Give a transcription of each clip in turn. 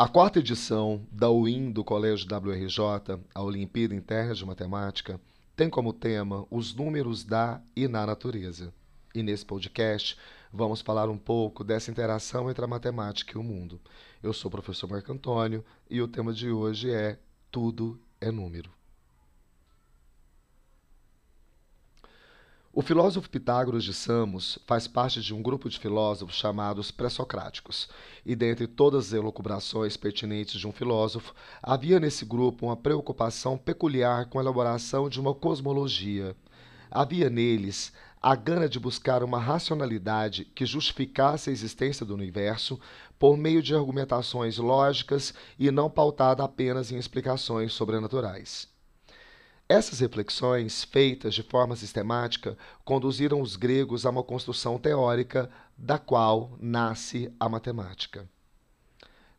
A quarta edição da UIN do Colégio WRJ, a Olimpíada Interna de Matemática, tem como tema os números da e na natureza. E nesse podcast vamos falar um pouco dessa interação entre a matemática e o mundo. Eu sou o professor Marco Antônio e o tema de hoje é Tudo é Número. O filósofo Pitágoras de Samos faz parte de um grupo de filósofos chamados pré-socráticos, e dentre todas as elucubrações pertinentes de um filósofo, havia nesse grupo uma preocupação peculiar com a elaboração de uma cosmologia. Havia neles a gana de buscar uma racionalidade que justificasse a existência do universo por meio de argumentações lógicas e não pautada apenas em explicações sobrenaturais. Essas reflexões, feitas de forma sistemática, conduziram os gregos a uma construção teórica da qual nasce a matemática.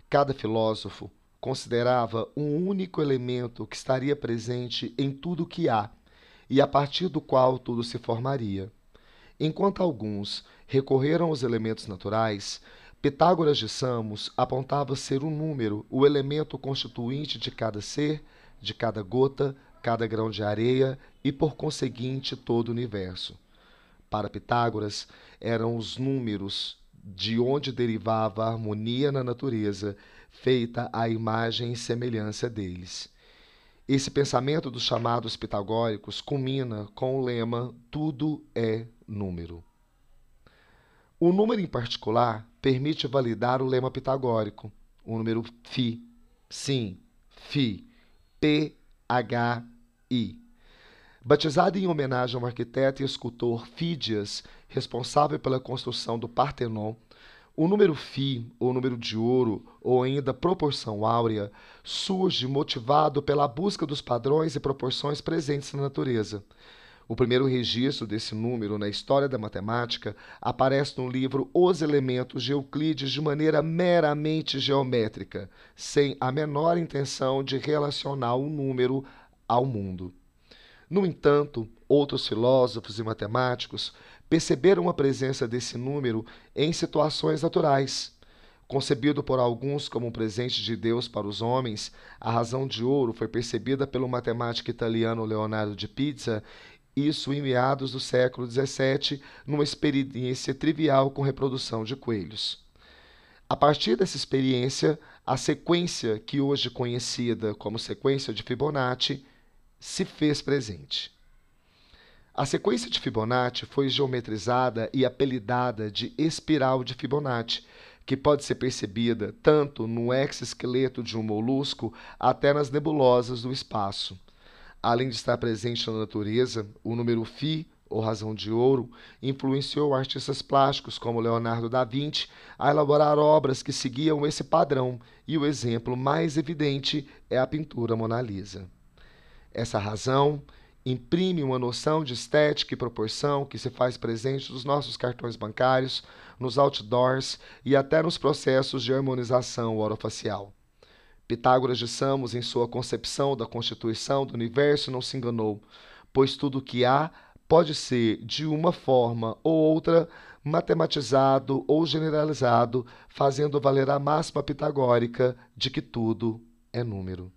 Cada filósofo considerava um único elemento que estaria presente em tudo que há e a partir do qual tudo se formaria. Enquanto alguns recorreram aos elementos naturais, Pitágoras de Samos apontava ser o número, o elemento constituinte de cada ser, de cada gota, cada grão de areia e, por conseguinte, todo o universo. Para Pitágoras, eram os números de onde derivava a harmonia na natureza, feita à imagem e semelhança deles. Esse pensamento dos chamados pitagóricos culmina com o lema Tudo é número. O número em particular permite validar o lema pitagórico, o número φ. Sim, φ. P, H, I. Batizado em homenagem ao arquiteto e escultor Fídias, responsável pela construção do Partenon, o número φ, ou número de ouro, ou ainda proporção áurea, surge motivado pela busca dos padrões e proporções presentes na natureza. O primeiro registro desse número na história da matemática aparece no livro Os Elementos de Euclides de maneira meramente geométrica, sem a menor intenção de relacionar o número ao mundo. No entanto, outros filósofos e matemáticos perceberam a presença desse número em situações naturais. Concebido por alguns como um presente de Deus para os homens, a razão de ouro foi percebida pelo matemático italiano Leonardo de Pizza, isso em meados do século XVII, numa experiência trivial com reprodução de coelhos. A partir dessa experiência, a sequência que hoje conhecida como sequência de Fibonacci se fez presente. A sequência de Fibonacci foi geometrizada e apelidada de espiral de Fibonacci, que pode ser percebida tanto no exoesqueleto de um molusco até nas nebulosas do espaço. Além de estar presente na natureza, o número φ, ou razão de ouro, influenciou artistas plásticos como Leonardo da Vinci a elaborar obras que seguiam esse padrão, e o exemplo mais evidente é a pintura Mona Lisa. Essa razão imprime uma noção de estética e proporção que se faz presente nos nossos cartões bancários, nos outdoors e até nos processos de harmonização orofacial. Pitágoras de Samos, em sua concepção da constituição do universo, não se enganou, pois tudo o que há pode ser, de uma forma ou outra, matematizado ou generalizado, fazendo valer a máxima pitagórica de que tudo é número.